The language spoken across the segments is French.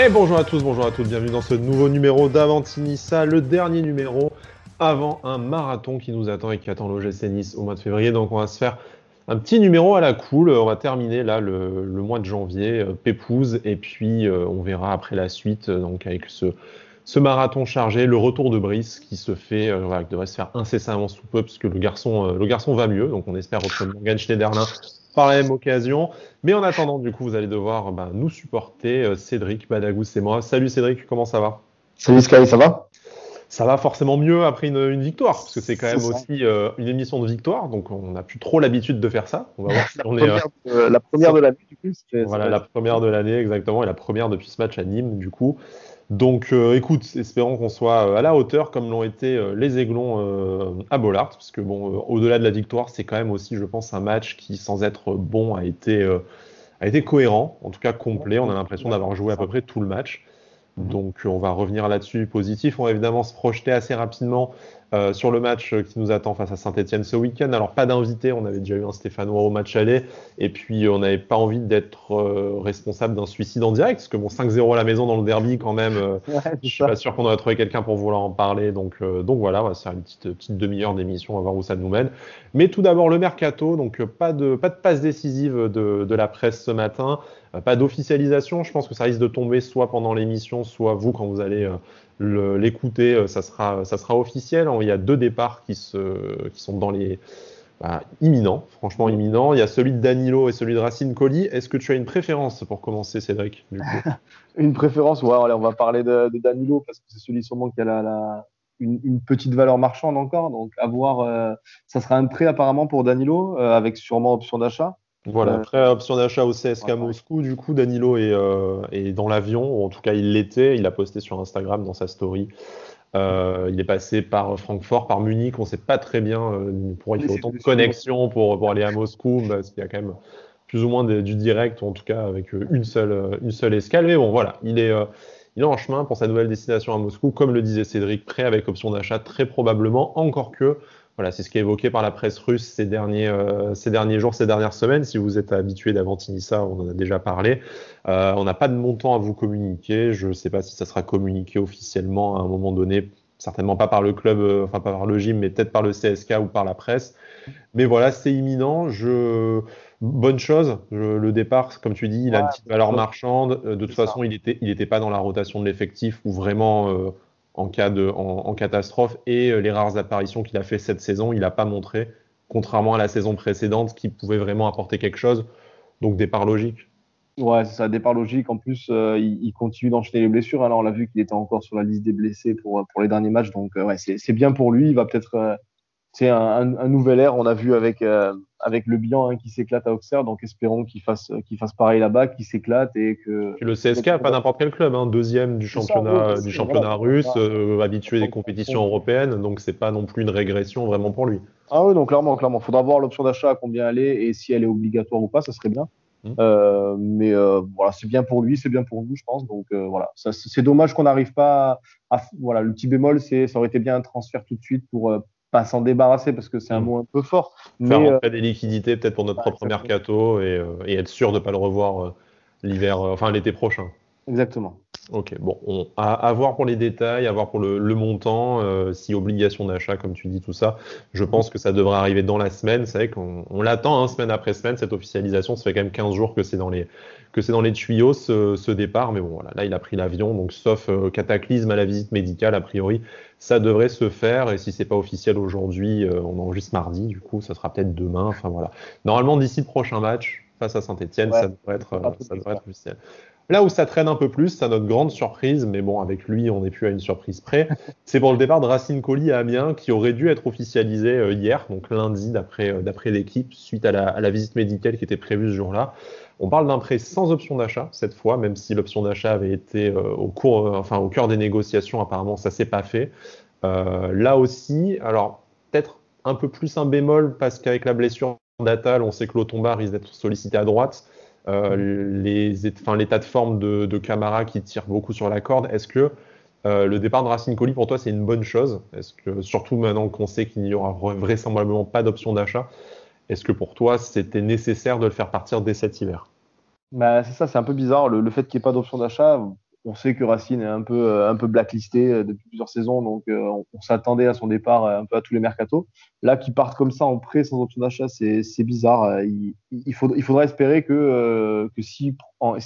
Et bonjour à tous, bonjour à toutes, bienvenue dans ce nouveau numéro d'Avantinissa, le dernier numéro avant un marathon qui nous attend et qui attend l'OGC Nice au mois de février. Donc on va se faire un petit numéro à la cool. On va terminer là le, mois de janvier, euh, pépouze, et puis euh, on verra après la suite, euh, donc avec ce, ce marathon chargé, le retour de Brice qui se fait, qui devrait se faire incessamment sous peu, parce que le garçon, le garçon va mieux. Donc on espère retrouver Morgan Schneiderlin par la même occasion. Mais en attendant, du coup, vous allez devoir bah, nous supporter. Euh, Cédric Badagous, c'est moi. Salut Cédric, comment ça va? Salut Sky, ça va? Ça va forcément mieux après une, victoire, parce que c'est quand même aussi euh, une émission de victoire, donc on n'a plus trop l'habitude de faire ça. On va voir si on est. Euh, la première de l'année, du coup. Voilà, la première de l'année, exactement, et la première depuis ce match à Nîmes, du coup. Donc euh, écoute, espérons qu'on soit euh, à la hauteur comme l'ont été euh, les Aiglons à Bollard, parce que bon, au-delà de la victoire, c'est quand même aussi, je pense, un match qui, sans être bon, a été, a été cohérent, en tout cas complet. On a l'impression d'avoir joué à peu près tout le match. Donc on va revenir là-dessus positif. On va évidemment se projeter assez rapidement euh, sur le match qui nous attend face à Saint-Etienne ce week-end. Alors pas d'invité, on avait déjà eu un Stéphanois au match aller, et puis on n'avait pas envie d'être euh, responsable d'un suicide en direct, parce que bon 5-0 à la maison dans le derby quand même, euh, je suis pas sûr qu'on aurait trouvé quelqu'un pour vouloir en parler, donc, donc voilà, on va faire une petite, petite demi-heure d'émission, on va voir où ça nous mène. Mais tout d'abord le mercato, donc pas de, pas de passe décisive de, de la presse ce matin. Pas d'officialisation, je pense que ça risque de tomber soit pendant l'émission, soit vous quand vous allez l'écouter, euh, ça sera, ça sera officiel. Il y a deux départs qui, se, qui sont dans les bah, imminents, franchement imminents. Il y a celui de Danilo et celui de Racine Colli. Est-ce que tu as une préférence pour commencer, Cédric Une préférence, ouais, on va parler de, Danilo parce que c'est celui sûrement qui a la, une, petite valeur marchande encore. Donc, à voir, euh, ça sera un prêt apparemment pour Danilo euh, avec sûrement option d'achat. Voilà, après option d'achat au CSK Moscou, du coup, Danilo euh, est, dans l'avion, ou en tout cas il l'était, il a posté sur Instagram dans sa story. Euh, il est passé par Francfort, par Munich, on ne sait pas très bien euh, pour il faut autant de connexions pour, pour aller à Moscou, parce qu'il y a quand même plus ou moins du direct, ou en tout cas avec une seule, une seule escale. Mais bon, voilà, il est, il est en chemin pour sa nouvelle destination à Moscou, comme le disait Cédric, prêt avec option d'achat très probablement, encore que voilà, c'est ce qui est évoqué par la presse russe ces derniers, euh, ces derniers jours, ces dernières semaines. Si vous êtes habitué d'Avantinissa, on en a déjà parlé. Euh, on n'a pas de montant à vous communiquer. Je ne sais pas si ça sera communiqué officiellement à un moment donné. Certainement pas par le club, euh, enfin pas par le gym, mais peut-être par le CSK ou par la presse. Mais voilà, c'est imminent. Je... Bonne chose, le départ, comme tu dis, il a une petite valeur marchande. De toute façon, il n'était il était pas dans la rotation de l'effectif ou vraiment en cas de en, catastrophe et euh, les rares apparitions qu'il a fait cette saison, il n'a pas montré, contrairement à la saison précédente, qu'il pouvait vraiment apporter quelque chose. Donc départ logique. Ouais, c'est ça, départ logique. En plus, euh, il, continue d'enchaîner les blessures. Alors, on l'a vu qu'il était encore sur la liste des blessés pour, pour les derniers matchs. Donc, euh, ouais, c'est bien pour lui. Il va peut-être c'est un, nouvel air. On a vu avec, euh, avec le bilan hein, qui s'éclate à Auxerre, donc espérons qu'il fasse, qu'il fasse pareil là-bas, qu'il s'éclate et que. le CSK, pas n'importe quel club, hein, deuxième du championnat, du championnat russe, euh, habitué des compétitions européennes, donc c'est pas non plus une régression vraiment pour lui. Ah oui, donc clairement, clairement, faudra voir l'option d'achat à combien elle est et si elle est obligatoire ou pas, ça serait bien. Mmh. Euh, mais voilà, c'est bien pour lui, c'est bien pour nous, je pense. Donc voilà, c'est dommage qu'on n'arrive pas à, voilà, le petit bémol, c'est ça aurait été bien un transfert tout de suite pour pas s'en débarrasser parce que c'est un mm. mot un peu fort. Faire mais, euh, des liquidités peut-être pour notre propre mercato et, euh, et, être sûr de ne pas le revoir euh, l'hiver, enfin l'été prochain. Exactement. Ok, bon, on, à, voir pour les détails, à voir pour le, montant, si obligation d'achat, comme tu dis, tout ça. Je pense que ça devrait arriver dans la semaine. C'est vrai qu'on on, l'attend hein, semaine après semaine, cette officialisation. Ça fait quand même 15 jours que c'est dans les, que c'est dans les tuyaux ce, ce, départ. Mais bon, voilà, là, il a pris l'avion, donc sauf cataclysme à la visite médicale, a priori, ça devrait se faire. Et si c'est pas officiel aujourd'hui, euh, on enregistre mardi, du coup, ça sera peut-être demain. Enfin voilà. Normalement, d'ici le prochain match face à Saint-Etienne, ça devrait être, euh, ça devrait être officiel. Là où ça traîne un peu plus, c'est notre grande surprise, mais bon, avec lui, on n'est plus à une surprise près. C'est pour le départ de Racine Colli à Amiens, qui aurait dû être officialisé euh, hier, donc lundi, d'après l'équipe, suite à la, à la, visite médicale qui était prévue ce jour-là. On parle d'un prêt sans option d'achat cette fois, même si l'option d'achat avait été euh, au cours, euh, enfin au cœur des négociations. Apparemment, ça s'est pas fait. Euh, là aussi, alors peut-être un peu plus un bémol parce qu'avec la blessure d'Atal, on sait que Lotomba risque d'être sollicité à droite. les, l'état de forme de, de, Camara qui tire beaucoup sur la corde. Est-ce que le départ de Racine Colli pour toi c'est une bonne chose? Est-ce que surtout maintenant qu'on sait qu'il n'y aura vraisemblablement pas d'option d'achat, est-ce que pour toi, c'était nécessaire de le faire partir dès cet hiver? Bah, C'est ça, c'est un peu bizarre. Le, fait qu'il n'y ait pas d'option d'achat, on sait que Racine est un peu, un peu blacklisté depuis plusieurs saisons, donc on, s'attendait à son départ un peu à tous les mercatos. Là, qu'il parte comme ça en prêt sans option d'achat, c'est bizarre. Il, faudra, espérer que, que s'il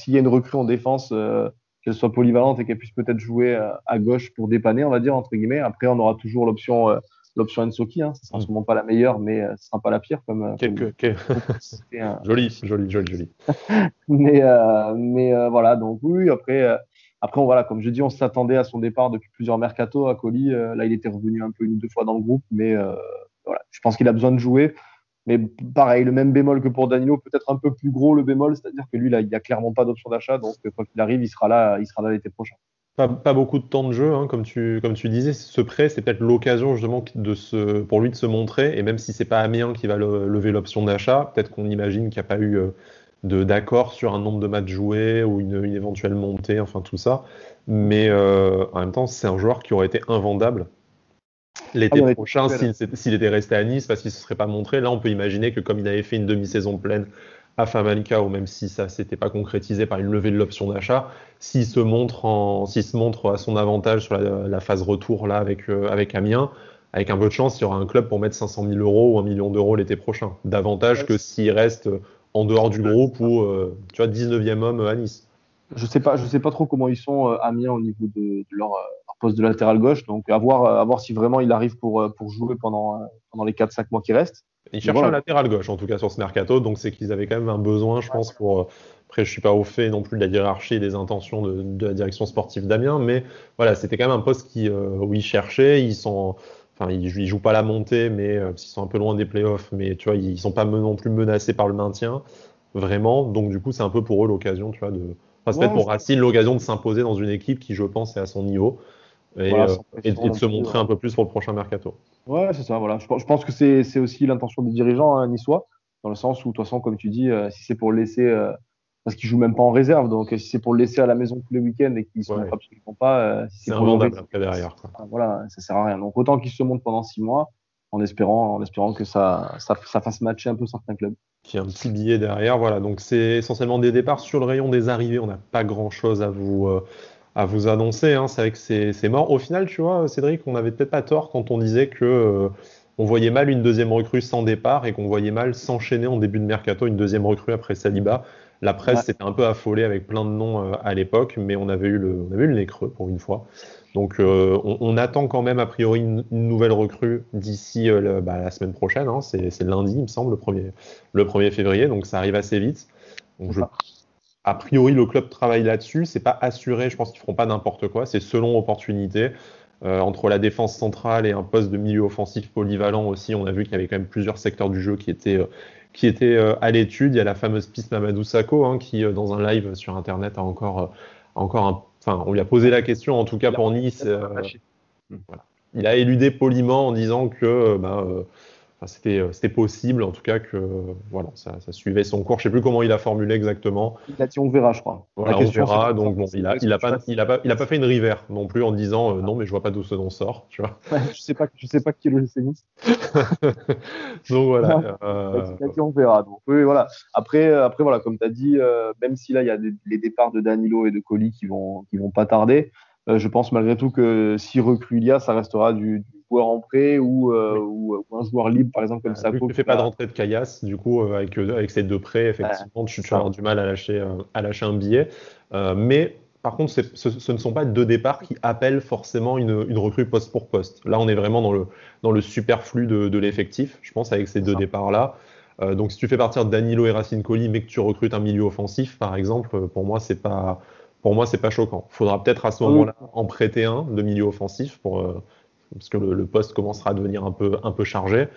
y a une recrue en défense, qu'elle soit polyvalente et qu'elle puisse peut-être jouer à gauche pour dépanner, on va dire, entre guillemets. Après, on aura toujours l'option l'option Ensoki. Hein. Ce sera mm. sûrement pas la meilleure, mais ce sera pas la pire. Comme, joli, joli, joli, joli. mais euh, mais euh, voilà, donc oui, après, euh, après voilà, comme je dis, on s'attendait à son départ depuis plusieurs mercato à Coli. là, il était revenu un peu une ou deux fois dans le groupe, mais voilà, je pense qu'il a besoin de jouer. Mais pareil, le même bémol que pour Danilo, peut-être un peu plus gros le bémol, c'est-à-dire que lui, là, il n'y a clairement pas d'option d'achat, donc quand il arrive, il sera là, il sera là l'été prochain. Pas, beaucoup de temps de jeu, hein, comme, tu, comme tu disais. Ce prêt, c'est peut-être l'occasion justement de se, pour lui de se montrer. Et même si c'est pas Amiens qui va lever l'option d'achat, peut-être qu'on imagine qu'il n'y a pas eu euh, d'accord sur un nombre de matchs joués ou une, éventuelle montée, enfin tout ça. Mais euh, en même temps, c'est un joueur qui aurait été invendable l'été ah, prochain s'il était resté à Nice parce qu'il ne se serait pas montré. Là, on peut imaginer que comme il avait fait une demi-saison pleine à Famalicão, même si ça s'était pas concrétisé par une levée de l'option d'achat, s'il se montre en, s'il se montre à son avantage sur la, phase retour là avec euh, avec Amiens, avec un peu de chance, il y aura un club pour mettre 500 000 euros ou un million d'euros l'été prochain, davantage que s'il reste en dehors du groupe ou euh, tu vois 19e homme à Nice. Je sais pas, je sais pas trop comment ils sont euh, Amiens au niveau de, leur, poste de latéral gauche, donc à voir, à voir si vraiment il arrive pour pour jouer pendant pendant les 4-5 mois qui restent. Ils cherchent un latéral gauche, en tout cas sur ce mercato, donc c'est qu'ils avaient quand même un besoin, je pense, pour. Euh, après, je suis pas au fait non plus de la hiérarchie et des intentions de, la direction sportive d'Amiens, mais voilà, c'était quand même un poste qui, euh, où ils cherchaient. Ils sont, enfin, ils, jouent pas la montée, mais euh, ils sont un peu loin des playoffs, mais tu vois, ils sont pas non plus menacés par le maintien, vraiment. Donc du coup, c'est un peu pour eux l'occasion, tu vois, de. Enfin, c'est peut-être pour Racine l'occasion de s'imposer dans une équipe qui, je pense, est à son niveau et, et de se montrer un peu plus pour le prochain mercato. Ouais, c'est ça, voilà. Je, pense que c'est aussi l'intention des dirigeants hein, niçois, dans le sens où, de toute façon, comme tu dis, euh, si c'est pour laisser, euh, parce qu'ils jouent même pas en réserve, donc si c'est pour le laisser à la maison tous les week-ends et qu'ils se montrent absolument pas, euh, si c'est invendable après derrière. Quoi. Voilà, ça sert à rien. Donc autant qu'ils se montrent pendant six mois, en espérant, en espérant que ça, ça, ça fasse matcher un peu certains clubs. Qui a un petit billet derrière, voilà. Donc c'est essentiellement des départs sur le rayon des arrivées. On n'a pas grand chose à vous à vous annoncer. Hein. C'est vrai que c'est mort. Au final, tu vois, Cédric, on n'avait peut-être pas tort quand on disait que euh, on voyait mal une deuxième recrue sans départ et qu'on voyait mal s'enchaîner en début de mercato une deuxième recrue après Saliba. La presse s'était un peu affolée avec plein de noms euh, à l'époque, mais on avait, eu le, on avait eu le nez creux pour une fois. Donc euh, on, attend quand même a priori une, nouvelle recrue d'ici bah, la semaine prochaine. Hein. C'est lundi, il me semble, le 1er, le 1er février, donc ça arrive assez vite. Donc je a priori, le club travaille là-dessus. C'est pas assuré. Je pense qu'ils feront pas n'importe quoi. C'est selon opportunité. Euh, entre la défense centrale et un poste de milieu offensif polyvalent aussi, on a vu qu'il y avait quand même plusieurs secteurs du jeu qui étaient, euh, qui étaient euh, à l'étude. Il y a la fameuse piste Mamadou Sakho hein, qui, dans un live sur Internet, a encore, encore un, enfin, on lui a posé la question, en tout cas pour Nice. Voilà. Il a éludé poliment en disant que bah, euh, c'était possible, en tout cas, que voilà, ça, suivait son cours. Je ne sais plus comment il a formulé exactement. Il a dit on verra, je crois. Voilà, on verra. Donc, bon, il n'a il a pas, il a pas, il a pas fait une river non plus en disant euh, non, mais je vois pas d'où ce nom sort. Tu vois. je ne sais, pas, je sais pas qui est le GC donc voilà. Euh... Il a dit on verra. Donc, oui, voilà. Après, après voilà, comme tu as dit, euh, même si là, il y a les départs de Danilo et de Colli qui vont, qui vont pas tarder. Je pense malgré tout que si recrue il y a, ça restera du, du joueur en prêt ou, euh, ou, un joueur libre, par exemple, comme ça. Tu ne fais pas de rentrée de caillasse, du coup, euh, avec, euh, avec ces deux prêts, effectivement, tu, vas avoir du mal à lâcher, à lâcher un billet. mais par contre, ce, ce, ne sont pas deux départs qui appellent forcément une, une, recrue poste pour poste. Là, on est vraiment dans le, dans le superflu de, de l'effectif, je pense, avec ces deux départs-là. donc, si tu fais partir Danilo et Racine Colli, mais que tu recrutes un milieu offensif, par exemple, pour moi, c'est pas, pour moi, c'est pas choquant. Il faudra peut-être à ce moment-là en prêter un de milieu offensif pour, parce que le, poste commencera à devenir un peu, un peu chargé.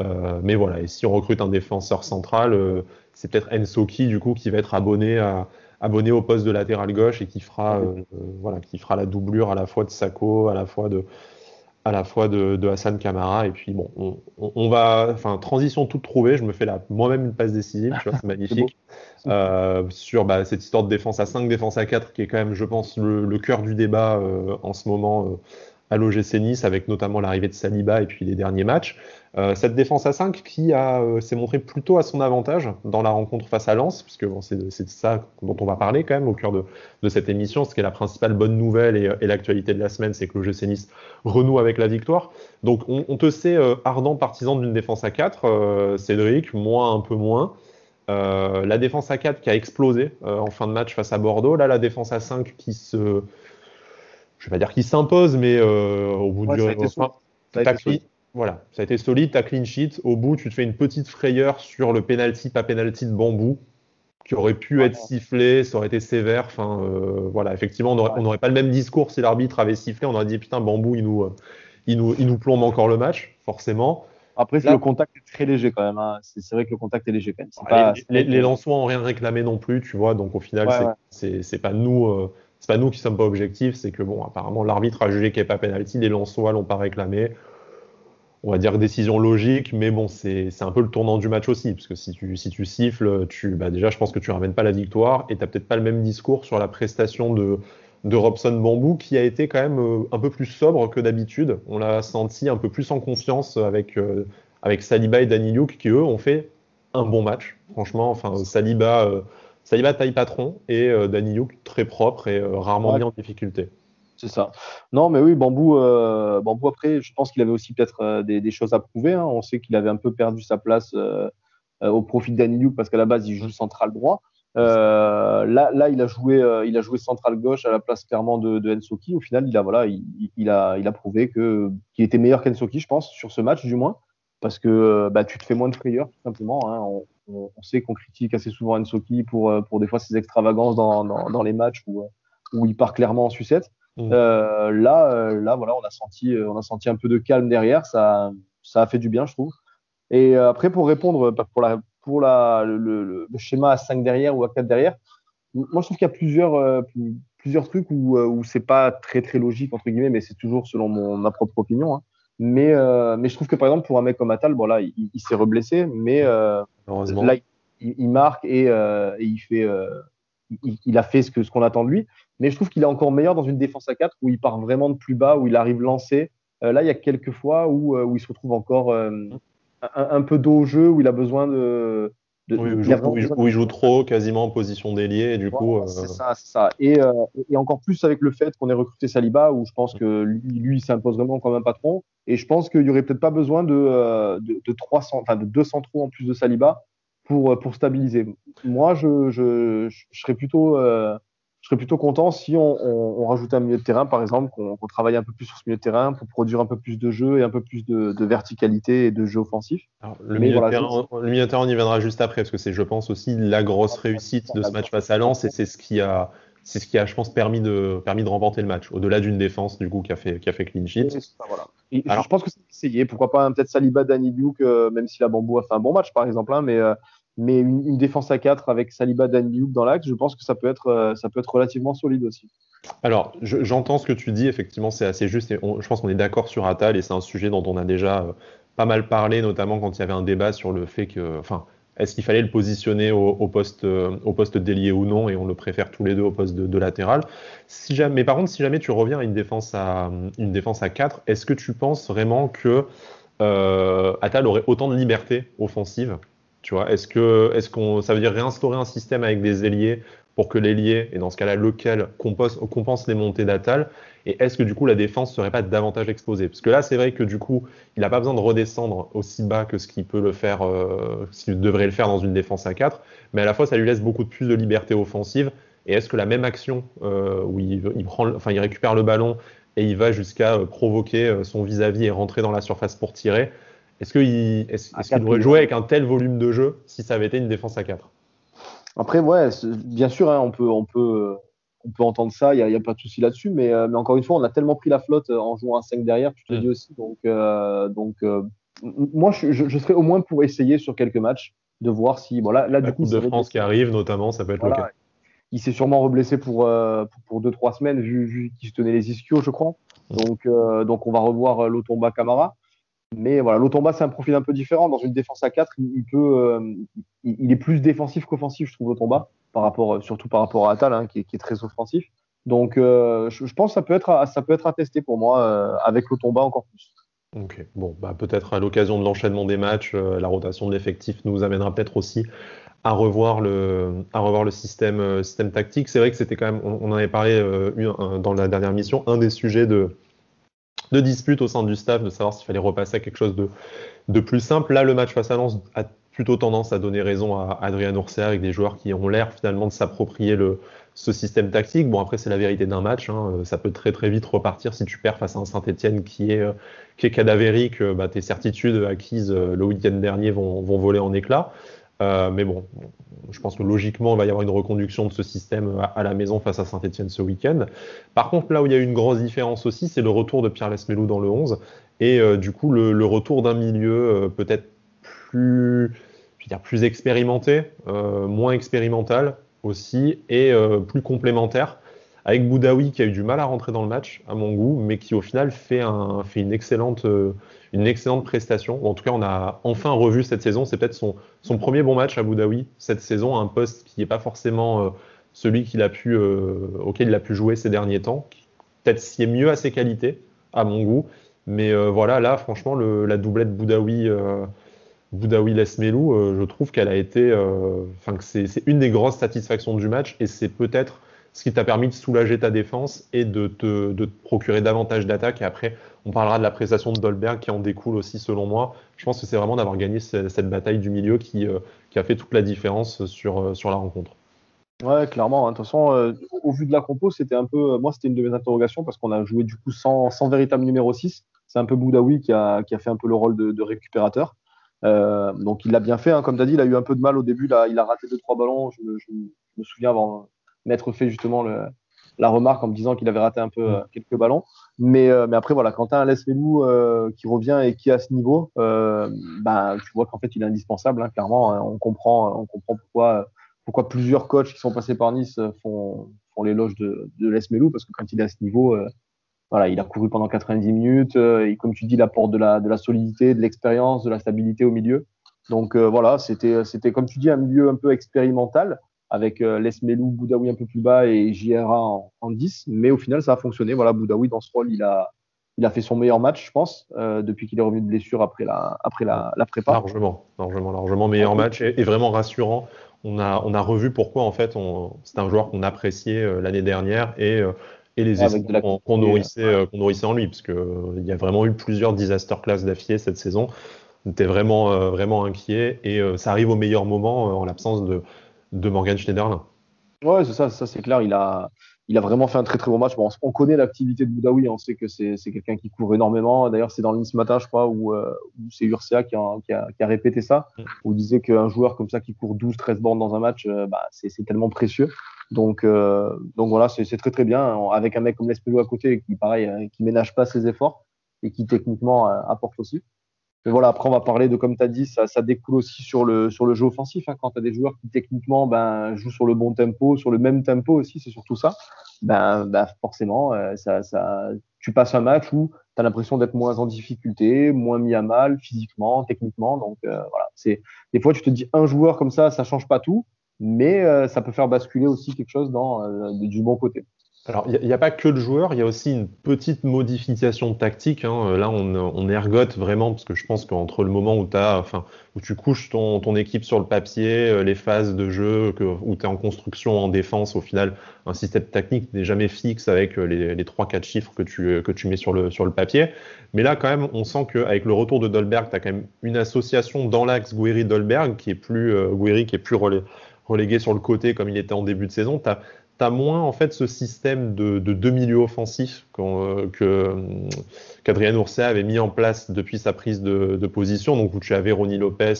Euh, mais voilà, et si on recrute un défenseur central, euh, c'est peut-être Ensoki du coup qui va être abonné, à, abonné au poste de latéral gauche et qui fera, euh, voilà, qui fera la doublure à la fois de Sako, à la fois de, à la fois de, de Hassan Kamara. Et puis bon, on, on, va, enfin, transition toute trouvée. Je me fais moi-même une passe décisive, c'est magnifique. sur bah, cette histoire de défense à 5, défense à 4, qui est quand même, je pense, le, le cœur du débat en ce moment à l'OGC Nice avec notamment l'arrivée de Saliba et puis les derniers matchs. Euh, cette défense à 5 qui euh, s'est montrée plutôt à son avantage dans la rencontre face à Lens, puisque bon, c'est de ça dont on va parler quand même au cœur de, de cette émission. Ce qui est la principale bonne nouvelle et, et l'actualité de la semaine, c'est que le GC Nice renoue avec la victoire. Donc on, on te sait euh, ardent partisan d'une défense à 4, Cédric, moi un peu moins. la défense à 4 qui a explosé en fin de match face à Bordeaux. Là, la défense à 5 qui se. Je vais pas dire qui s'impose, mais au bout du. Voilà, ça a été solide, ta clean sheet. Au bout, tu te fais une petite frayeur sur le penalty, pas penalty de bambou, qui aurait pu être sifflé, ça aurait été sévère. Enfin, euh, voilà, effectivement, on n'aurait pas le même discours si l'arbitre avait sifflé. On aurait dit putain, bambou, il nous, euh, il nous, il nous plombe encore le match, forcément. Après, le contact est très léger quand même. Hein. C'est vrai que le contact est léger quand même. Pas, les, les, Lensois n'ont rien réclamé non plus, tu vois. Donc au final, c'est pas nous. Euh, c'est pas nous qui sommes pas objectifs, c'est que bon, apparemment l'arbitre a jugé qu'il n'y avait pas penalty, les Lensois l'ont pas réclamé on va dire décision logique, mais bon, c'est un peu le tournant du match aussi, parce que si tu, si tu siffles, tu, bah déjà, je pense que tu ramènes pas la victoire, et tu peut-être pas le même discours sur la prestation de, de Robson Bambou, qui a été quand même euh, un peu plus sobre que d'habitude. On l'a senti un peu plus en confiance avec, euh, avec Saliba et Daniluk, qui eux ont fait un bon match, franchement. Enfin, Saliba, euh, Saliba taille patron, et euh, très propre et rarement mis en difficulté. C'est ça. Non, mais oui, Bambou, euh, Bambou après, je pense qu'il avait aussi peut-être euh, des, choses à prouver. Hein. On sait qu'il avait un peu perdu sa place euh, au profit d'Anilou parce qu'à la base, il joue central droit. là, là, il a joué, il a joué central gauche à la place clairement de, de Ensoki. Au final, il a, voilà, il, a, il a prouvé que qu'il était meilleur qu'Ensoki, je pense, sur ce match du moins, parce que bah, tu te fais moins de frayeur tout simplement. Hein. On, sait qu'on critique assez souvent Ensoki pour, pour des fois ses extravagances dans, dans, dans les matchs où, où il part clairement en sucette. Mm. Euh, là, euh, là, voilà, on a senti, euh, on a senti un peu de calme derrière. Ça, ça a fait du bien, je trouve. Et après, pour répondre bah, pour la, pour la, le, schéma à 5 derrière ou à 4 derrière, moi, je trouve qu'il y a plusieurs, plusieurs trucs où, où c'est pas très très logique entre guillemets, mais c'est toujours selon mon, ma propre opinion. Hein. Mais, mais je trouve que par exemple pour un mec comme Atal, bon là, il, s'est reblessé, mais là, il, il, marque et, et il fait, il, il, a fait ce que ce qu'on attend de lui. Mais je trouve qu'il est encore meilleur dans une défense à 4 où il part vraiment de plus bas, où il arrive lancé. Euh, là, il y a quelques fois où, euh, où il se retrouve encore euh, un, peu dos au jeu, où il a besoin de. où, il joue, trop, quasiment en position d'ailier, et du coup. C'est ça, c'est ça. Et, et, encore plus avec le fait qu'on ait recruté Saliba, où je pense que lui, lui s'impose vraiment comme un patron. Et je pense qu'il n'y aurait peut-être pas besoin de, de, de 300, enfin de 200 trous en plus de Saliba pour, pour stabiliser. Moi, je, je, je serais plutôt serais plutôt content si on, on, on, rajoutait un milieu de terrain, par exemple, qu'on travaille un peu plus sur ce milieu de terrain pour produire un peu plus de jeu et un peu plus de, de verticalité et de jeu offensif. le, milieu de terrain, le, milieu de terrain, on y viendra juste après, parce que c'est, je pense, aussi la grosse réussite de ce match face à Lens, et c'est ce qui a, c'est ce qui a, je pense, permis de, permis de remporter le match, au-delà d'une défense, du coup, qui a fait, qui a fait clean sheet. voilà. Alors, je pense que c'est essayé. Pourquoi pas, peut-être Saliba, Danny Duke, euh, même si la Bambou a fait un bon match, par exemple, hein, mais, euh, mais une, défense à 4 avec Saliba Daniouk dans l'axe, je pense que ça peut être, euh, ça peut être relativement solide aussi. Alors, j'entends ce que tu dis, effectivement, c'est assez juste, et je pense qu'on est d'accord sur Atal, et c'est un sujet dont on a déjà euh, pas mal parlé, notamment quand il y avait un débat sur le fait que, enfin, est-ce qu'il fallait le positionner au, poste, euh, au poste délié ou non, et on le préfère tous les deux au poste de, latéral. Mais par contre, si jamais tu reviens à une défense à, une défense à 4, est-ce que tu penses vraiment que euh, Atal aurait autant de liberté offensive tu vois, est-ce que, est-ce qu'on, ça veut dire réinstaurer un système avec des ailiers pour que l'ailier, et dans ce cas-là lequel, compense, les montées d'Atal Et est-ce que du coup la défense serait pas davantage exposée? Parce que là, c'est vrai que du coup, il n'a pas besoin de redescendre aussi bas que ce qu'il peut le faire, euh, s'il devrait le faire dans une défense à 4, mais à la fois, ça lui laisse beaucoup plus de liberté offensive. Et est-ce que la même action euh, où il, il, prend, enfin, il récupère le ballon et il va jusqu'à euh, provoquer euh, son vis-à-vis et rentrer dans la surface pour tirer, est-ce qu'il est devrait jouer avec un tel volume de jeu si ça avait été une défense à 4 Après, ouais, bien sûr, hein, on, peut, on, peut, on peut entendre ça, il n'y a, pas de souci là-dessus, mais, euh, mais, encore une fois, on a tellement pris la flotte euh, en jouant un 5 derrière, tu te mm. dis aussi. Donc, euh, donc moi, je, je, serais au moins pour essayer sur quelques matchs de voir si. Bon, là, la du coup, Coupe de France qui arrive, notamment, ça peut être le cas. Il s'est sûrement reblessé pour, pour 2-3 semaines, vu, vu qu'il se tenait les ischios, je crois. Mm. Donc, donc on va revoir l'Otomba Camara. Mais voilà, l'Otomba, c'est un profil un peu différent. Dans une défense à 4, il, peut, euh, il, est plus défensif qu'offensif, je trouve, l'Otomba, par rapport, euh, surtout par rapport à Atal, hein, qui, est, très offensif. Donc, euh, je, pense que ça peut être, à, ça peut être à tester pour moi, avec l'Otomba encore plus. Ok, bon, bah, peut-être à l'occasion de l'enchaînement des matchs, la rotation de l'effectif nous amènera peut-être aussi à revoir le, à revoir le système, système tactique. C'est vrai que c'était quand même, on, en avait parlé dans la dernière mission, un des sujets de, de dispute au sein du staff, de savoir s'il fallait repasser à quelque chose de, de plus simple. Là, le match face à Lens a plutôt tendance à donner raison à Adrien Ourser avec des joueurs qui ont l'air finalement de s'approprier ce système tactique. Bon, après, c'est la vérité d'un match. Hein. Ça peut très très vite repartir si tu perds face à un Saint-Etienne qui est, qui est cadavérique. Bah, tes certitudes acquises euh, le week-end dernier vont, vont voler en éclats. Euh, mais bon, je pense que logiquement, il va y avoir une reconduction de ce système à, la maison face à Saint-Etienne ce week-end. Par contre, là où il y a une grosse différence aussi, c'est le retour de Pierre Lesmelou dans le 11. Et euh, du coup, le, retour d'un milieu euh, peut-être plus, je veux dire, plus expérimenté, moins expérimental aussi, et plus complémentaire avec Boudaoui qui a eu du mal à rentrer dans le match, à mon goût, mais qui au final fait, un, fait une, excellente, une excellente prestation. En tout cas, on a enfin revu cette saison. C'est peut-être son, premier bon match à Boudaoui cette saison, un poste qui n'est pas forcément euh, celui qu'il a pu, euh, auquel il a pu jouer ces derniers temps. Peut-être s'y est mieux à ses qualités, à mon goût. Mais voilà, là, franchement, la doublette Boudaoui. Boudaoui Lesmelou, je trouve qu'elle a été, enfin que c'est une des grosses satisfactions du match et c'est peut-être ce qui t'a permis de soulager ta défense et de te, de procurer davantage d'attaques. Et après, on parlera de la prestation de Dolberg qui en découle aussi, selon moi. Je pense que c'est vraiment d'avoir gagné cette bataille du milieu qui, euh, qui, a fait toute la différence sur, euh, sur la rencontre. Ouais, clairement. Hein. De toute façon, euh, au vu de la compo, c'était un peu. moi, c'était une de mes interrogations parce qu'on a joué du coup sans, sans véritable numéro 6. C'est un peu Boudaoui qui a, qui a fait un peu le rôle de, récupérateur. donc il l'a bien fait, hein. comme tu as dit, il a eu un peu de mal au début, là, il a raté deux trois ballons. Je, je me souviens avant, m'être fait justement la remarque en me disant qu'il avait raté un peu euh, quelques ballons. Mais, euh, après, voilà, quand tu as un Les euh, qui revient et qui est à ce niveau, bah, tu vois qu'en fait, il est indispensable. Hein, clairement, on comprend, on comprend pourquoi, plusieurs coachs qui sont passés par Nice font, l'éloge de, de Les parce que quand il est à ce niveau, voilà, il a couru pendant 90 minutes. et comme tu dis, il apporte de la, solidité, de l'expérience, de la stabilité au milieu. Donc voilà, c'était comme tu dis, un milieu un peu expérimental avec euh, Lesmelou, Boudaoui un peu plus bas et JRA en, 10. Mais au final, ça a fonctionné. Voilà, Boudaoui, dans ce rôle, il a, il a fait son meilleur match, je pense, euh, depuis qu'il est revenu de blessure après la, après la, la prépa. Largement, largement, largement meilleur match et, vraiment rassurant. On a, on a revu pourquoi, en fait, c'est un joueur qu'on appréciait euh, l'année dernière et, et les espoirs qu'on nourrissait, nourrissait, en lui, parce qu'il il y a vraiment eu plusieurs disaster class d'affilée cette saison. On était vraiment, vraiment inquiet et ça arrive au meilleur moment en l'absence de, de Morgan Schneiderlin. Ouais, c'est ça, ça c'est clair. Il a, il a vraiment fait un très très bon match. on connaît l'activité de Boudaoui, on sait que c'est quelqu'un qui court énormément. D'ailleurs, c'est dans le ce matin, je crois, où, euh, c'est Urcia qui a, qui, a, qui a, répété ça, mm. où il disait qu'un joueur comme ça qui court 12-13 bornes dans un match, euh, bah, c'est tellement précieux. Donc, euh, donc voilà, c'est très très bien. Avec un mec comme Lespelou à côté, qui pareil, qui ménage pas ses efforts et qui techniquement apporte aussi. Mais voilà, après, on va parler de, comme tu as dit, ça, ça, découle aussi sur le, sur le jeu offensif. Hein, quand tu as des joueurs qui, techniquement, ben, jouent sur le bon tempo, sur le même tempo aussi, c'est surtout ça. Ben, ben forcément, euh, ça, ça, tu passes un match où tu as l'impression d'être moins en difficulté, moins mis à mal physiquement, techniquement. Donc, euh, voilà. C'est, des fois, tu te dis, un joueur comme ça, ça change pas tout, mais euh, ça peut faire basculer aussi quelque chose dans, du bon côté. Alors, il n'y a, pas que le joueur, il y a aussi une petite modification tactique. Hein. Là, on, ergote vraiment, parce que je pense qu'entre le moment où, tu couches ton, équipe sur le papier, euh, les phases de jeu, où tu es en construction, en défense, au final, un système technique n'est jamais fixe avec euh, les, les 3-4 chiffres que tu, mets sur le, papier. Mais là, quand même, on sent qu'avec le retour de Dolberg, tu as quand même une association dans l'axe Guéry-Dolberg qui est plus, euh, qui est plus relégué sur le côté comme il était en début de saison. Tu moins en fait ce système de, deux milieux offensifs euh, euh, qu'Adrien Ourset avait mis en place depuis sa prise de, position, donc où tu avais Ronnie Lopez,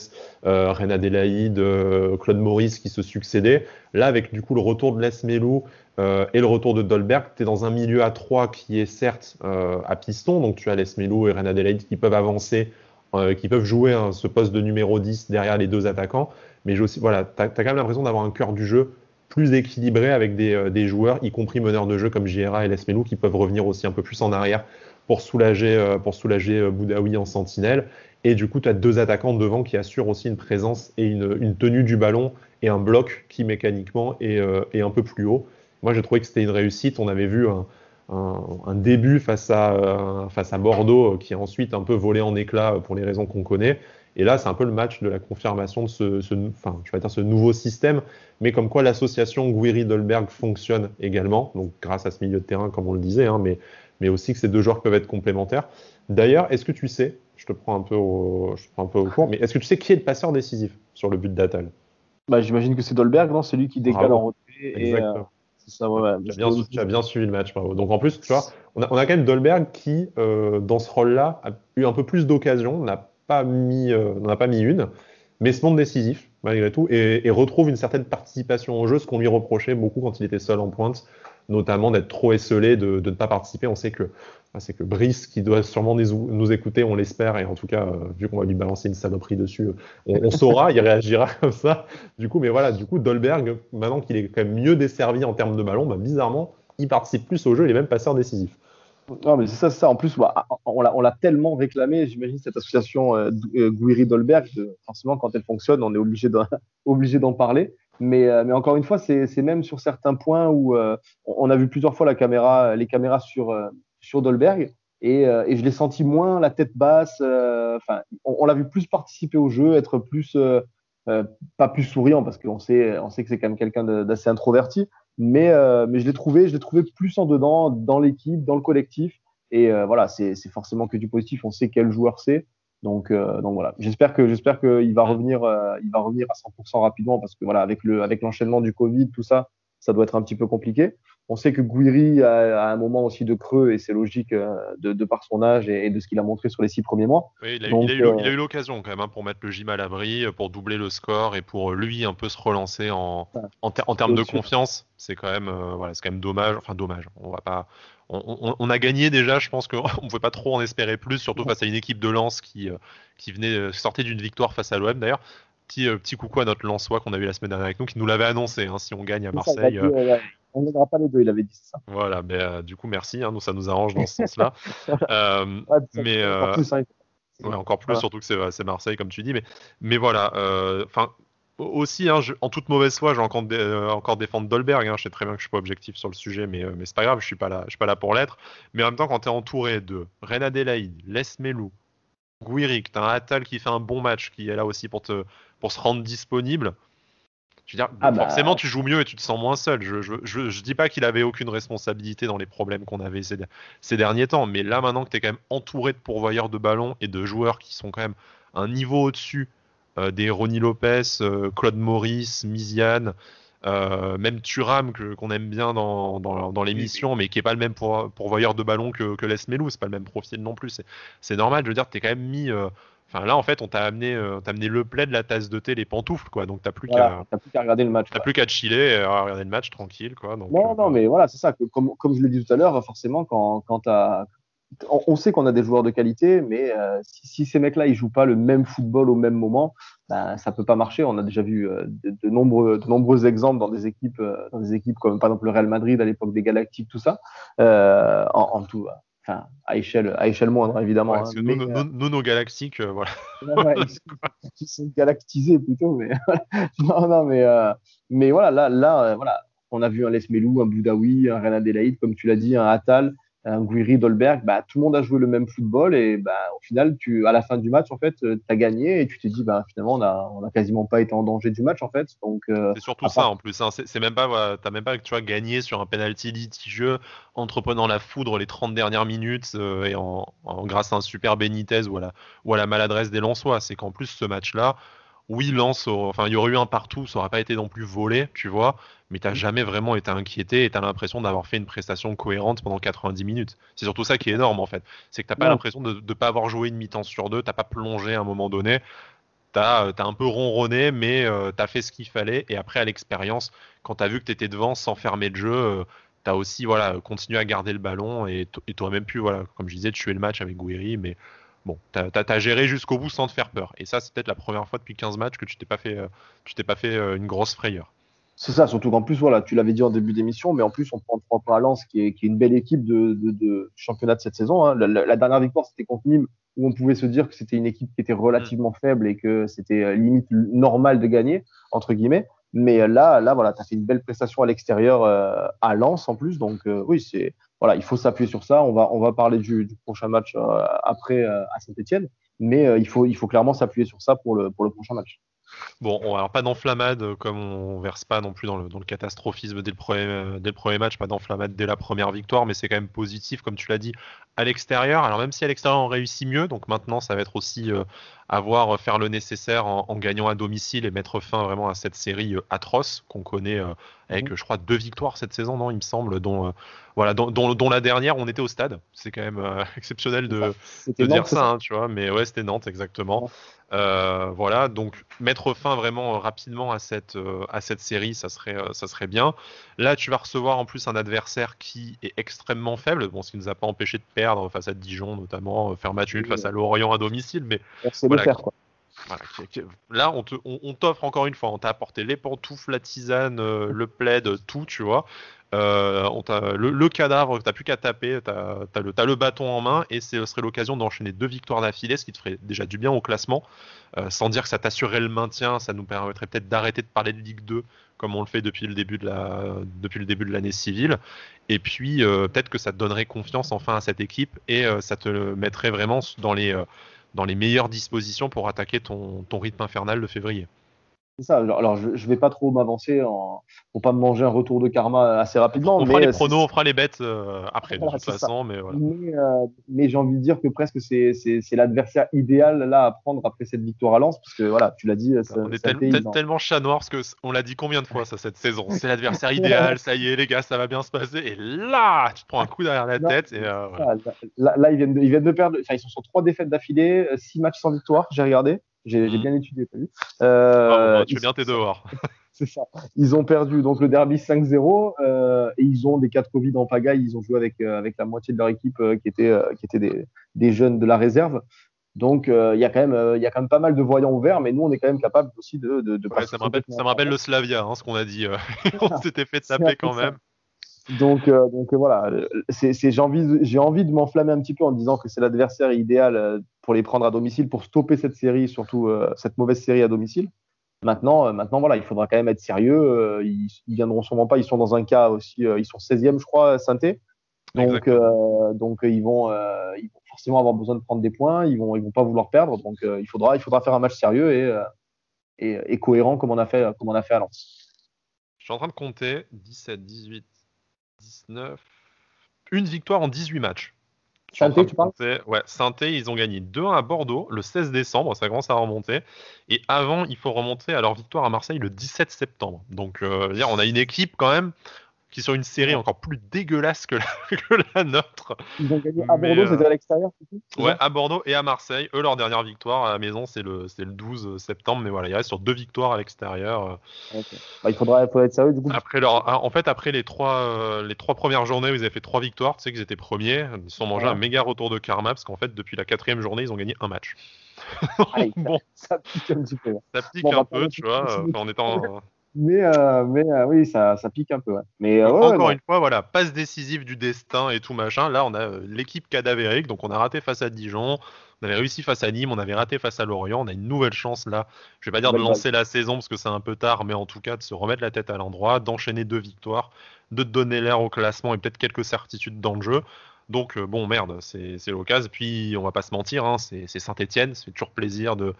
euh, Ren Adelaide, euh, Claude Maurice qui se succédaient. Là, avec du coup le retour de Les Melou et le retour de Dolberg, tu es dans un milieu à trois qui est certes à piston, donc tu as Les Melou et Ren Adelaide qui peuvent avancer, qui peuvent jouer hein, ce poste de numéro 10 derrière les deux attaquants, mais aussi, voilà, tu as quand même l'impression d'avoir un cœur du jeu plus équilibré avec des, euh, des, joueurs, y compris meneurs de jeu comme JRA et Lesmelou, qui peuvent revenir aussi un peu plus en arrière pour soulager, euh, pour soulager euh, Boudaoui en sentinelle. Et du coup, tu as deux attaquants devant qui assurent aussi une présence et une, tenue du ballon et un bloc qui mécaniquement est, un peu plus haut. Moi, j'ai trouvé que c'était une réussite. On avait vu un, un, début face à, face à Bordeaux qui est ensuite un peu volé en éclats pour les raisons qu'on connaît. Et là, c'est un peu le match de la confirmation de ce, ce, enfin, je vais dire ce nouveau système, mais comme quoi l'association Guiri-Dolberg fonctionne également, donc grâce à ce milieu de terrain, comme on le disait, hein, mais, mais aussi que ces deux joueurs peuvent être complémentaires. D'ailleurs, est-ce que tu sais, je te prends un peu au, je prends un peu au cours, mais est-ce que tu sais qui est le passeur décisif sur le but d'Atal bah, J'imagine que c'est Dolberg, non? C'est lui qui décale en retrait. Exactement. Et, euh, ça, ouais, tu, as bien, tu, as bien, suivi le match, bravo. Donc en plus, tu vois, on a, on a quand même Dolberg qui, euh, dans ce rôle-là, a eu un peu plus d'occasions, n'a pas mis, euh, pas mis une, mais se montre décisif malgré tout et, et, retrouve une certaine participation au jeu, ce qu'on lui reprochait beaucoup quand il était seul en pointe, notamment d'être trop esselé, de, de, ne pas participer. On sait que c'est que Brice, qui doit sûrement nous, écouter, on l'espère, et en tout cas, euh, vu qu'on va lui balancer une saloperie dessus, on, on saura, il réagira comme ça. Du coup, mais voilà, du coup, Dolberg, maintenant qu'il est quand même mieux desservi en termes de ballon, bah, bizarrement, il participe plus au jeu, il est même passeur décisif. Non, mais c'est ça, ça. En plus, bah, on l'a tellement réclamé, j'imagine, cette association euh, euh Gouiri-Dolberg. Forcément, quand elle fonctionne, on est obligé d'en parler. Mais, euh, mais, encore une fois, c'est même sur certains points où euh, on a vu plusieurs fois les caméras sur, euh, Dolberg. Et, euh, je l'ai senti moins la tête basse. Enfin, on, on l'a vu plus participer au jeu, être plus pas plus souriant parce qu'on sait, on sait que c'est quand même quelqu'un d'assez introverti, mais, euh, mais je l'ai trouvé, je l'ai trouvé plus en dedans, dans l'équipe, dans le collectif. Et euh, voilà, c'est forcément que du positif. On sait quel joueur c'est. Donc, euh, donc voilà. J'espère que j'espère qu'il va revenir, euh, il va revenir à 100% rapidement parce que voilà, avec le avec l'enchaînement du Covid, tout ça, ça doit être un petit peu compliqué. On sait que Gouiri a, a, un moment aussi de creux et c'est logique euh, de, de, par son âge et, de ce qu'il a montré sur les six premiers mois. Oui, il a, Donc, il a eu, eu l'occasion quand même hein, pour mettre le gym à l'abri, pour doubler le score et pour lui un peu se relancer en, en, ter en termes de confiance. C'est quand même euh, voilà, c'est quand même dommage. Enfin dommage. On va pas. On, on, on, a gagné déjà, je pense qu'on ne pouvait pas trop en espérer plus, surtout face à une équipe de Lens qui, euh, qui venait sortait d'une victoire face à l'OM d'ailleurs. Petit, petit coucou à notre Lensois qu'on a vu la semaine dernière avec nous, qui nous l'avait annoncé. Hein, si on gagne à Marseille, euh, on ne pas les deux, il avait dit ça. Voilà, mais euh, du coup, merci, hein, nous, ça nous arrange dans ce sens-là. euh, ouais, mais encore euh, plus, hein, ouais, encore plus voilà. surtout que c'est Marseille, comme tu dis. Mais, mais voilà, euh, enfin. aussi, hein, je, en toute mauvaise foi, encore, euh, encore défendre Dolberg. Hein, je sais très bien que je suis pas objectif sur le sujet, mais, mais c'est pas grave, je suis pas là, je suis pas là pour l'être. Mais en même temps, quand tu es entouré de Ren Adelaide, Les Melou, Guiric, tu as un Atal qui fait un bon match, qui est là aussi pour, te, pour se rendre disponible. Je veux dire, ah bah... forcément, tu joues mieux et tu te sens moins seul. Je, je, je, je dis pas qu'il avait aucune responsabilité dans les problèmes qu'on avait ces, ces, derniers temps, mais là, maintenant que tu es quand même entouré de pourvoyeurs de ballons et de joueurs qui sont quand même un niveau au-dessus euh, des Ronnie Lopez, euh, Claude Maurice, Miziane, euh, même Turam qu'on aime bien dans, dans, dans l'émission, mais qui est pas le même pour, pourvoyeur de ballons que, que Les Melou, c'est pas le même profil non plus. C'est normal, je veux dire, tu es quand même mis Enfin là en fait on t'a amené, euh, amené le plaid, la tasse de thé, les pantoufles quoi. Donc t'as plus voilà, qu'à qu regarder le match. T'as plus qu'à chiller et à regarder le match tranquille quoi. Donc, non euh, non mais voilà c'est ça. Comme, comme je l'ai dit tout à l'heure, forcément quand, quand t'as on, sait qu'on a des joueurs de qualité, mais euh, si, si, ces mecs-là ils jouent pas le même football au même moment, ben, ça peut pas marcher. On a déjà vu euh, de, de, nombreux, de nombreux exemples dans des équipes, euh, dans des équipes comme par exemple le Real Madrid à l'époque des Galactiques, tout ça. Euh, en, en, tout, Enfin, à échelle, à échelle moindre, évidemment. Ouais, hein, mais, nous, euh... nous, nos galactiques, euh, voilà. Ouais, ils, sont, ils, sont, galactisés plutôt, mais non, non, mais, euh, mais voilà, là, là, voilà, on a vu un Les Melou, un Boudaoui, un Renan Delaïd, comme tu l'as dit, un Atal, un Guiri, Dolberg, bah, tout le monde a joué le même football et bah, au final, tu, à la fin du match, en fait, tu as gagné et tu t'es dit, bah, finalement, on n'a on a quasiment pas été en danger du match, en fait. Donc, euh, c'est surtout ça, part... en plus. Hein. C'est même pas, voilà, t'as même pas, tu vois, gagné sur un penalty litigieux, entreprenant la foudre les 30 dernières minutes euh, et en, en, grâce à un super Benitez ou à la, ou à la maladresse des Lensois. C'est qu'en plus, ce match-là, oui, Lens, enfin, il y aurait eu un partout, ça aurait pas été non plus volé, tu vois, mais t'as jamais vraiment été inquiété et t'as l'impression d'avoir fait une prestation cohérente pendant 90 minutes. C'est surtout ça qui est énorme en fait. C'est que t'as pas l'impression de ne pas avoir joué une mi-temps sur deux, t'as pas plongé à un moment donné. T'as as un peu ronronné, mais euh, t'as fait ce qu'il fallait. Et après, à l'expérience, quand t'as vu que t'étais devant sans fermer le jeu, euh, t'as aussi voilà, continué à garder le ballon et t'aurais même pu, voilà, comme je disais, tuer le match avec Gouiri, mais bon, t'as as, géré jusqu'au bout sans te faire peur. Et ça, c'est peut-être la première fois depuis 15 matchs que tu t'es pas fait, euh, tu t'es pas fait euh, une grosse frayeur. C'est ça, surtout qu'en plus, voilà, tu l'avais dit en début d'émission, mais en plus, on prend trois points à Lens, qui est, une belle équipe de, championnat de cette saison. Hein. La, dernière victoire, c'était contre Nîmes, où on pouvait se dire que c'était une équipe qui était relativement faible et que c'était euh, limite normal de gagner, entre guillemets. Mais là, là, voilà, tu as fait une belle prestation à l'extérieur à Lens en plus. Donc, oui, c'est voilà, il faut s'appuyer sur ça. On va, parler du, prochain match après à Saint-Etienne, mais il, faut, il faut clairement s'appuyer sur ça pour le, prochain match. Bon, alors pas d'enflammade, euh, comme on verse pas non plus dans le, catastrophisme dès le, premier, euh, dès le premier match, pas d'enflammade dès la première victoire, mais c'est quand même positif, comme tu l'as dit, à l'extérieur. Alors même si à l'extérieur on réussit mieux, donc maintenant ça va être aussi euh, avoir faire le nécessaire en, gagnant à domicile et mettre fin vraiment à cette série atroce qu'on connaît avec, mhm. je crois, deux victoires cette saison, non, il me semble, dont, voilà, dont, la dernière on était au stade. C'est quand même exceptionnel de, dire ça, hein, tu vois, mais ouais, c'était Nantes exactement. Euh, voilà, donc mettre fin vraiment rapidement à cette, euh, à cette série, ça serait, euh, ça serait bien. Là, tu vas recevoir en plus un adversaire qui est extrêmement faible, bon, ce qui ne nous a pas empêché de perdre face à Dijon, notamment faire match nul face à Lorient à domicile, mais voilà, faire, quoi. là, on, on, t'offre encore une fois, on t'a apporté les pantoufles, la tisane, le plaid, tout, tu vois. Euh, on le, le, cadavre, t'as plus qu'à taper, t'as as le, as le bâton en main et ce serait l'occasion d'enchaîner deux victoires d'affilée, ce qui te ferait déjà du bien au classement. Euh, sans dire que ça t'assurerait le maintien, ça nous permettrait peut-être d'arrêter de parler de Ligue 2 comme on le fait depuis le début de la depuis le début de l'année civile. Et puis euh, peut-être que ça te donnerait confiance enfin à cette équipe et ça te mettrait vraiment dans les dans les meilleures dispositions pour attaquer ton, rythme infernal de février. C'est ça. Alors, je, je vais pas trop m'avancer en... pour pas me manger un retour de karma assez rapidement. On mais fera les pronos, on fera les bêtes euh, après, de toute façon. Mais, voilà. Euh, mais, j'ai envie de dire que presque c'est l'adversaire idéal là à prendre après cette victoire à Lens, parce que voilà, tu l'as dit. on est tellement chat noir, parce que on l'a dit combien de fois ça cette saison? C'est l'adversaire idéal, ça y est, les gars, ça va bien se passer. Et là, tu te prends un coup derrière la tête. Et, euh, là, ils, viennent de, ils viennent de perdre. Enfin, ils sont sur trois défaites d'affilée, six matchs sans victoire. J'ai regardé. J'ai mmh. bien étudié, t'as vu euh, bah, Tu fais bien tes devoirs. c'est ça. Ils ont perdu donc le derby 5-0 euh, et ils ont des cas de Covid en pagaille. Ils ont joué avec, euh, avec la moitié de leur équipe qui était, qui était des, des, jeunes de la réserve. Donc il y, a quand même, il y a quand même pas mal de voyants ouverts, mais nous on est quand même capable aussi de. de, de ouais, ça, me rappelle, ça me rappelle le Slavia, hein, ce qu'on a dit. on s'était fait taper quand même. Donc, euh, donc voilà, j'ai envie, de m'enflammer un petit peu en disant que c'est l'adversaire idéal euh, pour les prendre à domicile, pour stopper cette série, surtout euh, cette mauvaise série à domicile. Maintenant, maintenant voilà, il faudra quand même être sérieux. Ils, ils, viendront sûrement pas. Ils sont dans un cas aussi, ils sont 16e, je crois, synthé. Donc, donc ils vont, ils vont forcément avoir besoin de prendre des points. Ils vont, ils vont pas vouloir perdre. Donc, il faudra, il faudra faire un match sérieux et, et, et, cohérent comme on a fait, comme on a fait à Lens. Je suis en train de compter 17, 18, 19. Une victoire en 18 matchs. Sainté, tu parles Ouais, Sainté, ils ont gagné 2-1 à Bordeaux le 16 décembre, ça commence à remonter. Et avant, il faut remonter à leur victoire à Marseille le 17 septembre. Donc, euh, on a une équipe quand même qui sont une série encore plus dégueulasse que la, que la nôtre. Ils ont gagné à Bordeaux, c'était à euh, l'extérieur Ouais, à Bordeaux et à Marseille. Eux, leur dernière victoire à la maison, c'est le, le 12 septembre, mais voilà, ils restent sur deux victoires à l'extérieur. Bah, il, faudra, être sérieux du coup. Après leur, ah, en fait, après les trois, euh, les trois premières journées où ils avaient fait trois victoires, tu sais qu'ils étaient premiers, ils se sont mangés un méga retour de karma, parce qu'en fait, depuis la quatrième journée, ils ont gagné un match. bon. ça, pique un petit peu. Ça pique un peu, tu vois, en étant mais, euh, mais euh, oui, ça, ça pique un peu. Mais, euh, Encore une fois, voilà, passe décisive du destin et tout machin. Là, on a l'équipe cadavérique, donc on a raté face à Dijon, on avait réussi face à Nîmes, on avait raté face à Lorient. On a une nouvelle chance là. Je vais pas dire de lancer la saison parce que c'est un peu tard, mais en tout cas de se remettre la tête à l'endroit, d'enchaîner deux victoires, de donner l'air au classement et peut-être quelques certitudes dans le jeu. Donc bon, merde, c'est l'occasion. Puis on va pas se mentir, hein, c'est Saint-Etienne, fait toujours plaisir de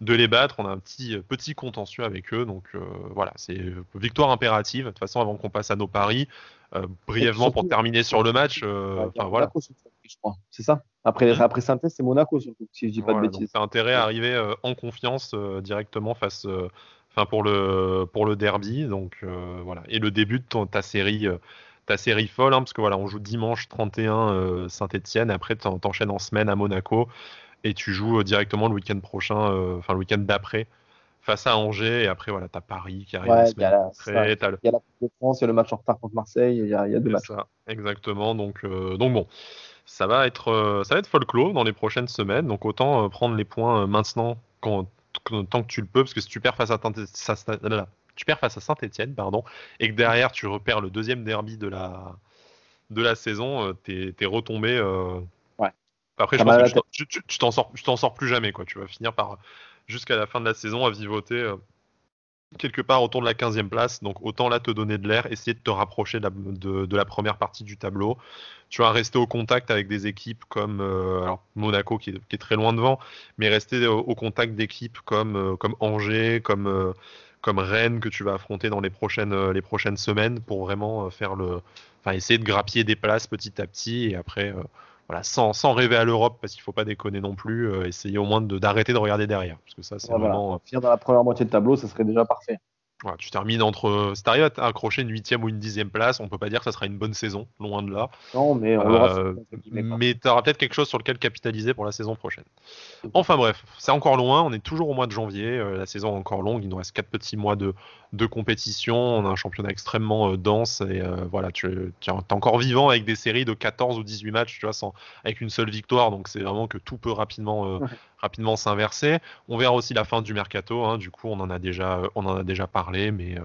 de les battre. On a un petit, petit contentieux avec eux. Donc euh, voilà, c'est victoire impérative. De toute façon, avant qu'on passe à nos paris, euh, brièvement pour terminer sur le match. Euh, voilà. C'est ça? Après, mmh. après saint c'est Monaco surtout, si je dis pas de bêtises. C'est intérêt à arriver en confiance directement face, enfin pour le pour le derby. Donc voilà. Et le début de ta série ta série folle, hein, parce que voilà, on joue dimanche 31 Saint-Etienne, après tu enchaînes en semaine à Monaco, et tu joues euh, directement le week-end prochain, euh, enfin le week-end d'après, face à Angers. Et après, voilà, tu as Paris qui arrive la semaine après. Il y a la Coupe de France, il y a le match en retard contre Marseille, il y a, il y a deux matchs. Ça, exactement. Donc, euh, donc bon, ça va être, ça va être folklore dans les prochaines semaines. Donc autant prendre les points maintenant quand, tant que tu le peux, parce que si tu perds face à, tu perds face à Saint-Etienne, pardon, et que derrière tu repères le deuxième derby de la, de la saison, tu es, retombé après, je pense que tu t'en sors, sors plus jamais, quoi. Tu vas finir par jusqu'à la fin de la saison à vivoter, euh, quelque part autour de la 15e place. Donc autant là te donner de l'air, essayer de te rapprocher de la, première partie du tableau. Tu vas rester au contact avec des équipes comme euh, Monaco qui est, très loin devant, mais rester au, contact d'équipes comme, euh, comme Angers, comme, euh, comme Rennes que tu vas affronter dans les prochaines, les prochaines semaines pour vraiment faire le, enfin essayer de grappiller des places petit à petit et après voilà, sans, sans, rêver à l'Europe, parce qu'il ne faut pas déconner non plus, essayer au moins d'arrêter de, regarder derrière. Parce que ça, c'est vraiment. Finir dans la première moitié de tableau, ça serait déjà parfait tu termines entre. Si tu arrives à accrocher une huitième ou une dixième place, on peut pas dire que ça sera une bonne saison, loin de là. Non, mais on euh, Mais tu auras peut-être quelque chose sur lequel capitaliser pour la saison prochaine. Enfin bref, c'est encore loin, on est toujours au mois de janvier, euh, la saison est encore longue, il nous reste quatre petits mois de, de compétition, on a un championnat extrêmement euh, dense et voilà, tu, tu es encore vivant avec des séries de 14 ou 18 matchs, tu vois, sans, avec une seule victoire, donc c'est vraiment que tout peut rapidement rapidement s'inverser. On verra aussi la fin du mercato. Hein. Du coup, on en a déjà, on en a déjà parlé, mais euh,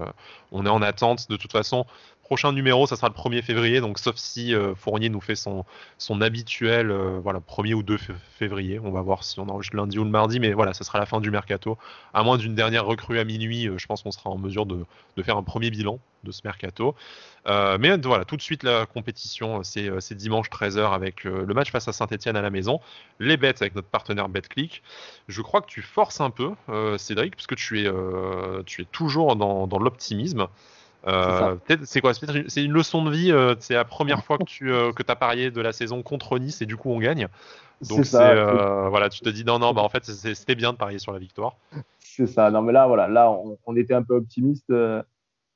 on est en attente. De toute façon, prochain numéro, ça sera le 1er février. Donc, sauf si euh, Fournier nous fait son, habituel, euh, voilà, 1er ou 2 février. On va voir si on enregistre lundi ou le mardi, mais voilà, ça sera la fin du mercato. À moins d'une dernière recrue à minuit, euh, je pense qu'on sera en mesure de, faire un premier bilan de ce mercato. mais voilà, tout de suite la compétition, c'est dimanche 13h avec le match face à Saint-Etienne à la maison. Les bêtes avec notre partenaire BetClick. Je crois que tu forces un peu, Cédric, puisque tu es, toujours dans l'optimisme. Euh, c'est quoi C'est une leçon de vie. Euh, c'est la première fois que tu euh, que as parié de la saison contre Nice et du coup on gagne. Donc voilà, tu te dis non non bah en fait c'était bien de parier sur la victoire. C'est ça. Non mais là voilà, là on, était un peu optimiste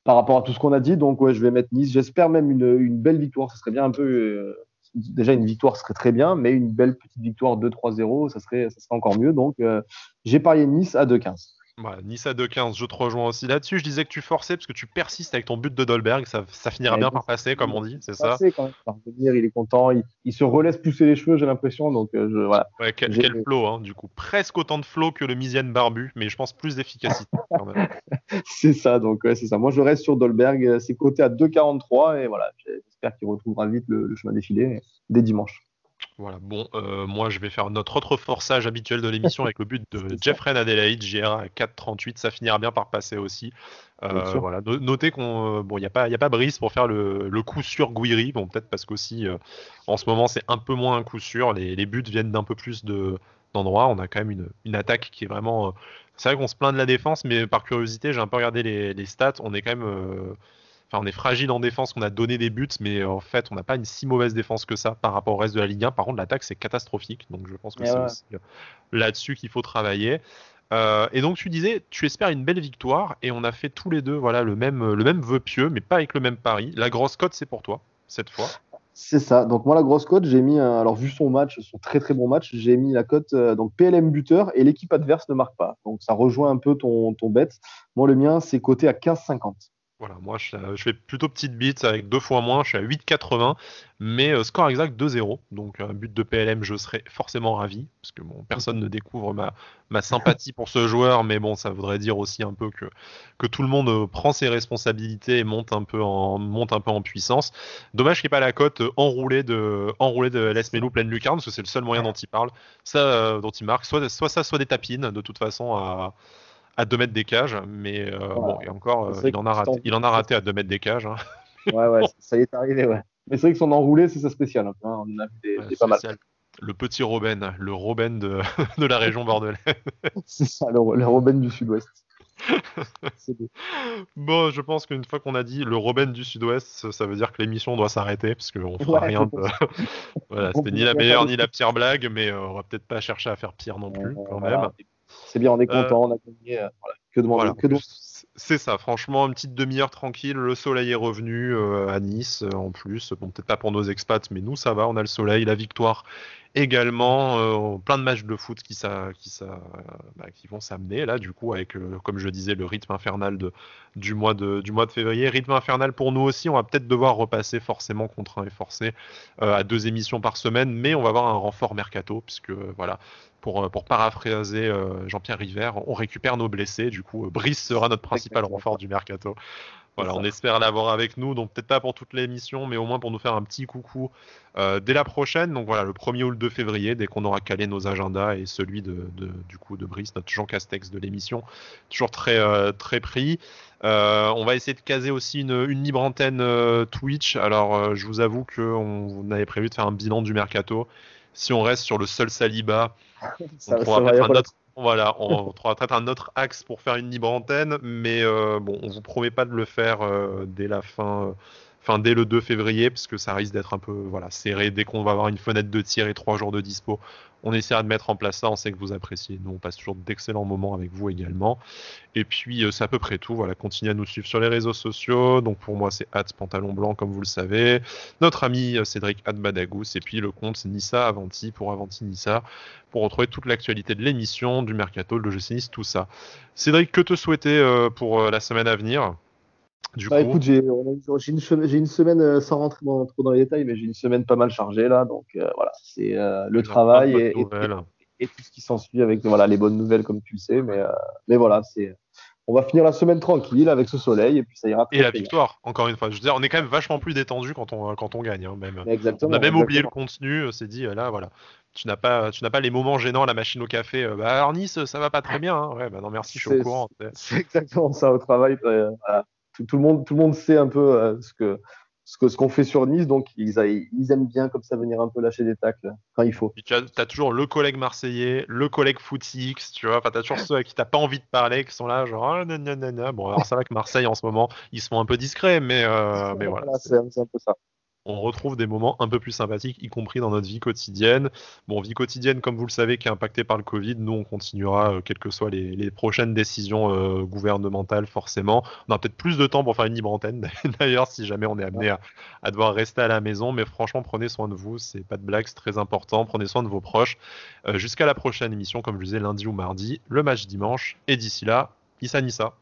par rapport à tout ce qu'on a dit. Donc ouais, je vais mettre Nice. J'espère même une, une, belle victoire. Ce serait bien un peu déjà une victoire serait très bien, mais une belle petite victoire 2-3-0, ça serait ça serait encore mieux. Donc j'ai parié Nice à 2-15. Nice à 2-15, je te rejoins aussi là-dessus. Je disais que tu forçais parce que tu persistes avec ton but de Dolberg. Ça, finira bien par passer, comme on dit, c'est ça quand même, il est content. Il, se relaisse pousser les cheveux, j'ai l'impression. Donc, euh, je, voilà. quel, flow, hein, du coup. Presque autant de flow que le Misienne Barbu, mais je pense plus d'efficacité c'est ça, donc c'est ça. Moi, je reste sur Dolberg. C'est coté à 2,43 et voilà, j'espère qu'il retrouvera vite le, le chemin défilé dès dimanche. Voilà, bon, euh, moi je vais faire notre autre forçage habituel de l'émission avec le but de Jeffrey Adelaide, JRA à 4,38, ça finira bien par passer aussi. Euh, voilà, notez qu'on, euh, bon, il n'y a pas, il a pas Brice pour faire le, coup sur Guiri, bon peut-être parce qu'aussi en ce moment c'est un peu moins un coup sûr, les, buts viennent d'un peu plus de d'endroits, on a quand même une, une attaque qui est vraiment, c'est vrai qu'on se plaint de la défense, mais par curiosité j'ai un peu regardé les, les stats, on est quand même on est fragile en défense, on a donné des buts, mais en fait, on n'a pas une si mauvaise défense que ça par rapport au reste de la Ligue 1. Par contre, l'attaque, c'est catastrophique. Donc, je pense que c'est aussi euh, là-dessus qu'il faut travailler. Euh, et donc, tu disais, tu espères une belle victoire, et on a fait tous les deux voilà, le, même, le même vœu pieux, mais pas avec le même pari. La grosse cote, c'est pour toi, cette fois. C'est ça. Donc moi la grosse cote, j'ai mis alors vu son match, son très très bon match, j'ai mis la cote euh, donc PLM buteur et l'équipe adverse ne marque pas. Donc ça rejoint un peu ton ton bet. Moi le mien c'est coté à 15,50. Voilà, moi je, fais plutôt petite bite avec deux fois moins, je suis à 8,80, mais euh, score exact 2-0. Donc un but de PLM, je serais forcément ravi, parce que personne ne découvre ma, sympathie pour ce joueur, mais bon, ça voudrait dire aussi un peu que, tout le monde euh, prend ses responsabilités et monte un peu en, monte un peu en puissance. Dommage qu'il n'y ait pas la cote euh, enroulée de, enroulée de Les Melou pleine lucarne, parce que c'est le seul moyen dont il parle, ça, dont il marque, soit, soit ça, soit des tapines, de toute façon, à à 2 mètres des cages, mais euh, bon, et encore, euh, il, en a raté, il en a raté à 2 mètres des cages. Hein. ouais, ouais, ça y est arrivé, ouais. Mais c'est vrai que son enroulé, c'est ça spécial. Hein. On a vu des, pas mal. Le petit Robin, le Robin de, de la région bordelaise. c'est ça, le, Robin du sud-ouest. bon, je pense qu'une fois qu'on a dit le Robin du Sud-Ouest, ça veut dire que l'émission doit s'arrêter parce qu'on fera rien. De... voilà, c'était ni la meilleure ni la pire blague, mais euh, on va peut-être pas chercher à faire pire non plus quand même. C'est bien, on est content, on a gagné. Euh, que demander C'est ça, franchement, une petite demi-heure tranquille. Le soleil est revenu euh, à Nice euh, en plus. Bon, peut-être pas pour nos expats, mais nous, ça va. On a le soleil, la victoire également. plein de matchs de foot qui, ça, qui, ça, bah, qui vont s'amener là, du coup, avec, comme je disais, le rythme infernal de, du, mois de, du mois de février. Rythme infernal pour nous aussi. On va peut-être devoir repasser forcément contraint et forcé à deux émissions par semaine, mais on va avoir un renfort mercato, puisque voilà, pour, pour paraphraser Jean-Pierre River, on récupère nos blessés. Du coup, Brice sera notre principal renfort du mercato. Voilà, on espère l'avoir avec nous, donc peut-être pas pour toute l'émission, mais au moins pour nous faire un petit coucou euh, dès la prochaine. Donc voilà, le 1er ou le 2 février, dès qu'on aura calé nos agendas et celui de, du coup de Brice, notre Jean Castex de l'émission, toujours très euh, très pris. Euh, on va essayer de caser aussi une, libre antenne Twitch. Alors je vous avoue qu'on avait prévu de faire un bilan du mercato. Si on reste sur le seul Saliba, on pourra mettre un autre voilà, on trouvera peut-être un autre axe pour faire une libre antenne, mais euh, bon, on vous promet pas de le faire euh, dès la fin, euh, enfin dès le 2 février, parce que ça risque d'être un peu voilà serré dès qu'on va avoir une fenêtre de tir et trois jours de dispo. On essaiera de mettre en place ça. On sait que vous appréciez. Nous, on passe toujours d'excellents moments avec vous également. Et puis, c'est à peu près tout. Voilà, continuez à nous suivre sur les réseaux sociaux. Donc, pour moi, c'est Hats Pantalon Blanc, comme vous le savez. Notre ami Cédric Hadbadagous. Et puis, le compte, c'est Nissa Avanti pour Avanti Nissa pour retrouver toute l'actualité de l'émission, du mercato, de l'OGC tout ça. Cédric, que te souhaiter pour la semaine à venir? Du bah, écoute, j'ai une, une, semaine euh, sans rentrer dans, trop dans les détails, mais j'ai une semaine pas mal chargée là, donc euh, voilà, c'est euh, le travail et, et, tout ce qui s'ensuit avec voilà les bonnes nouvelles comme tu le sais, mais mais voilà, c'est on va finir la semaine tranquille avec ce soleil et puis ça ira. Et la victoire, encore une fois. Je veux dire, on est quand même vachement plus détendu quand on quand on gagne, hein, même. Exactement. On a même oublié le contenu, c'est dit là, voilà. Tu n'as pas, tu n'as pas les moments gênants à la machine au café. bah alors Nice, ça va pas très bien. Hein. Ouais, bah non merci, je suis au courant. C'est exactement ça au travail. Voilà tout, le monde, tout le monde sait un peu euh, ce que ce qu'on fait sur Nice, donc ils, ils, aiment bien comme ça venir un peu lâcher des tacles quand il faut. tu as, toujours le collègue marseillais, le collègue footix, tu vois, enfin as toujours ceux à qui t'as pas envie de parler, qui sont là genre ah, bon alors ça va que Marseille en ce moment ils sont un peu discrets, mais euh, mais voilà. c'est un peu ça on retrouve des moments un peu plus sympathiques, y compris dans notre vie quotidienne. Bon, vie quotidienne, comme vous le savez, qui est impactée par le Covid. Nous, on continuera, euh, quelles que soient les, prochaines décisions euh, gouvernementales, forcément. On aura peut-être plus de temps pour faire une libre antenne, d'ailleurs, si jamais on est amené à, devoir rester à la maison. Mais franchement, prenez soin de vous. C'est pas de blague, c'est très important. Prenez soin de vos proches. Euh, jusqu'à la prochaine émission, comme je disais, lundi ou mardi, le match dimanche. Et d'ici là, Issa Nissa.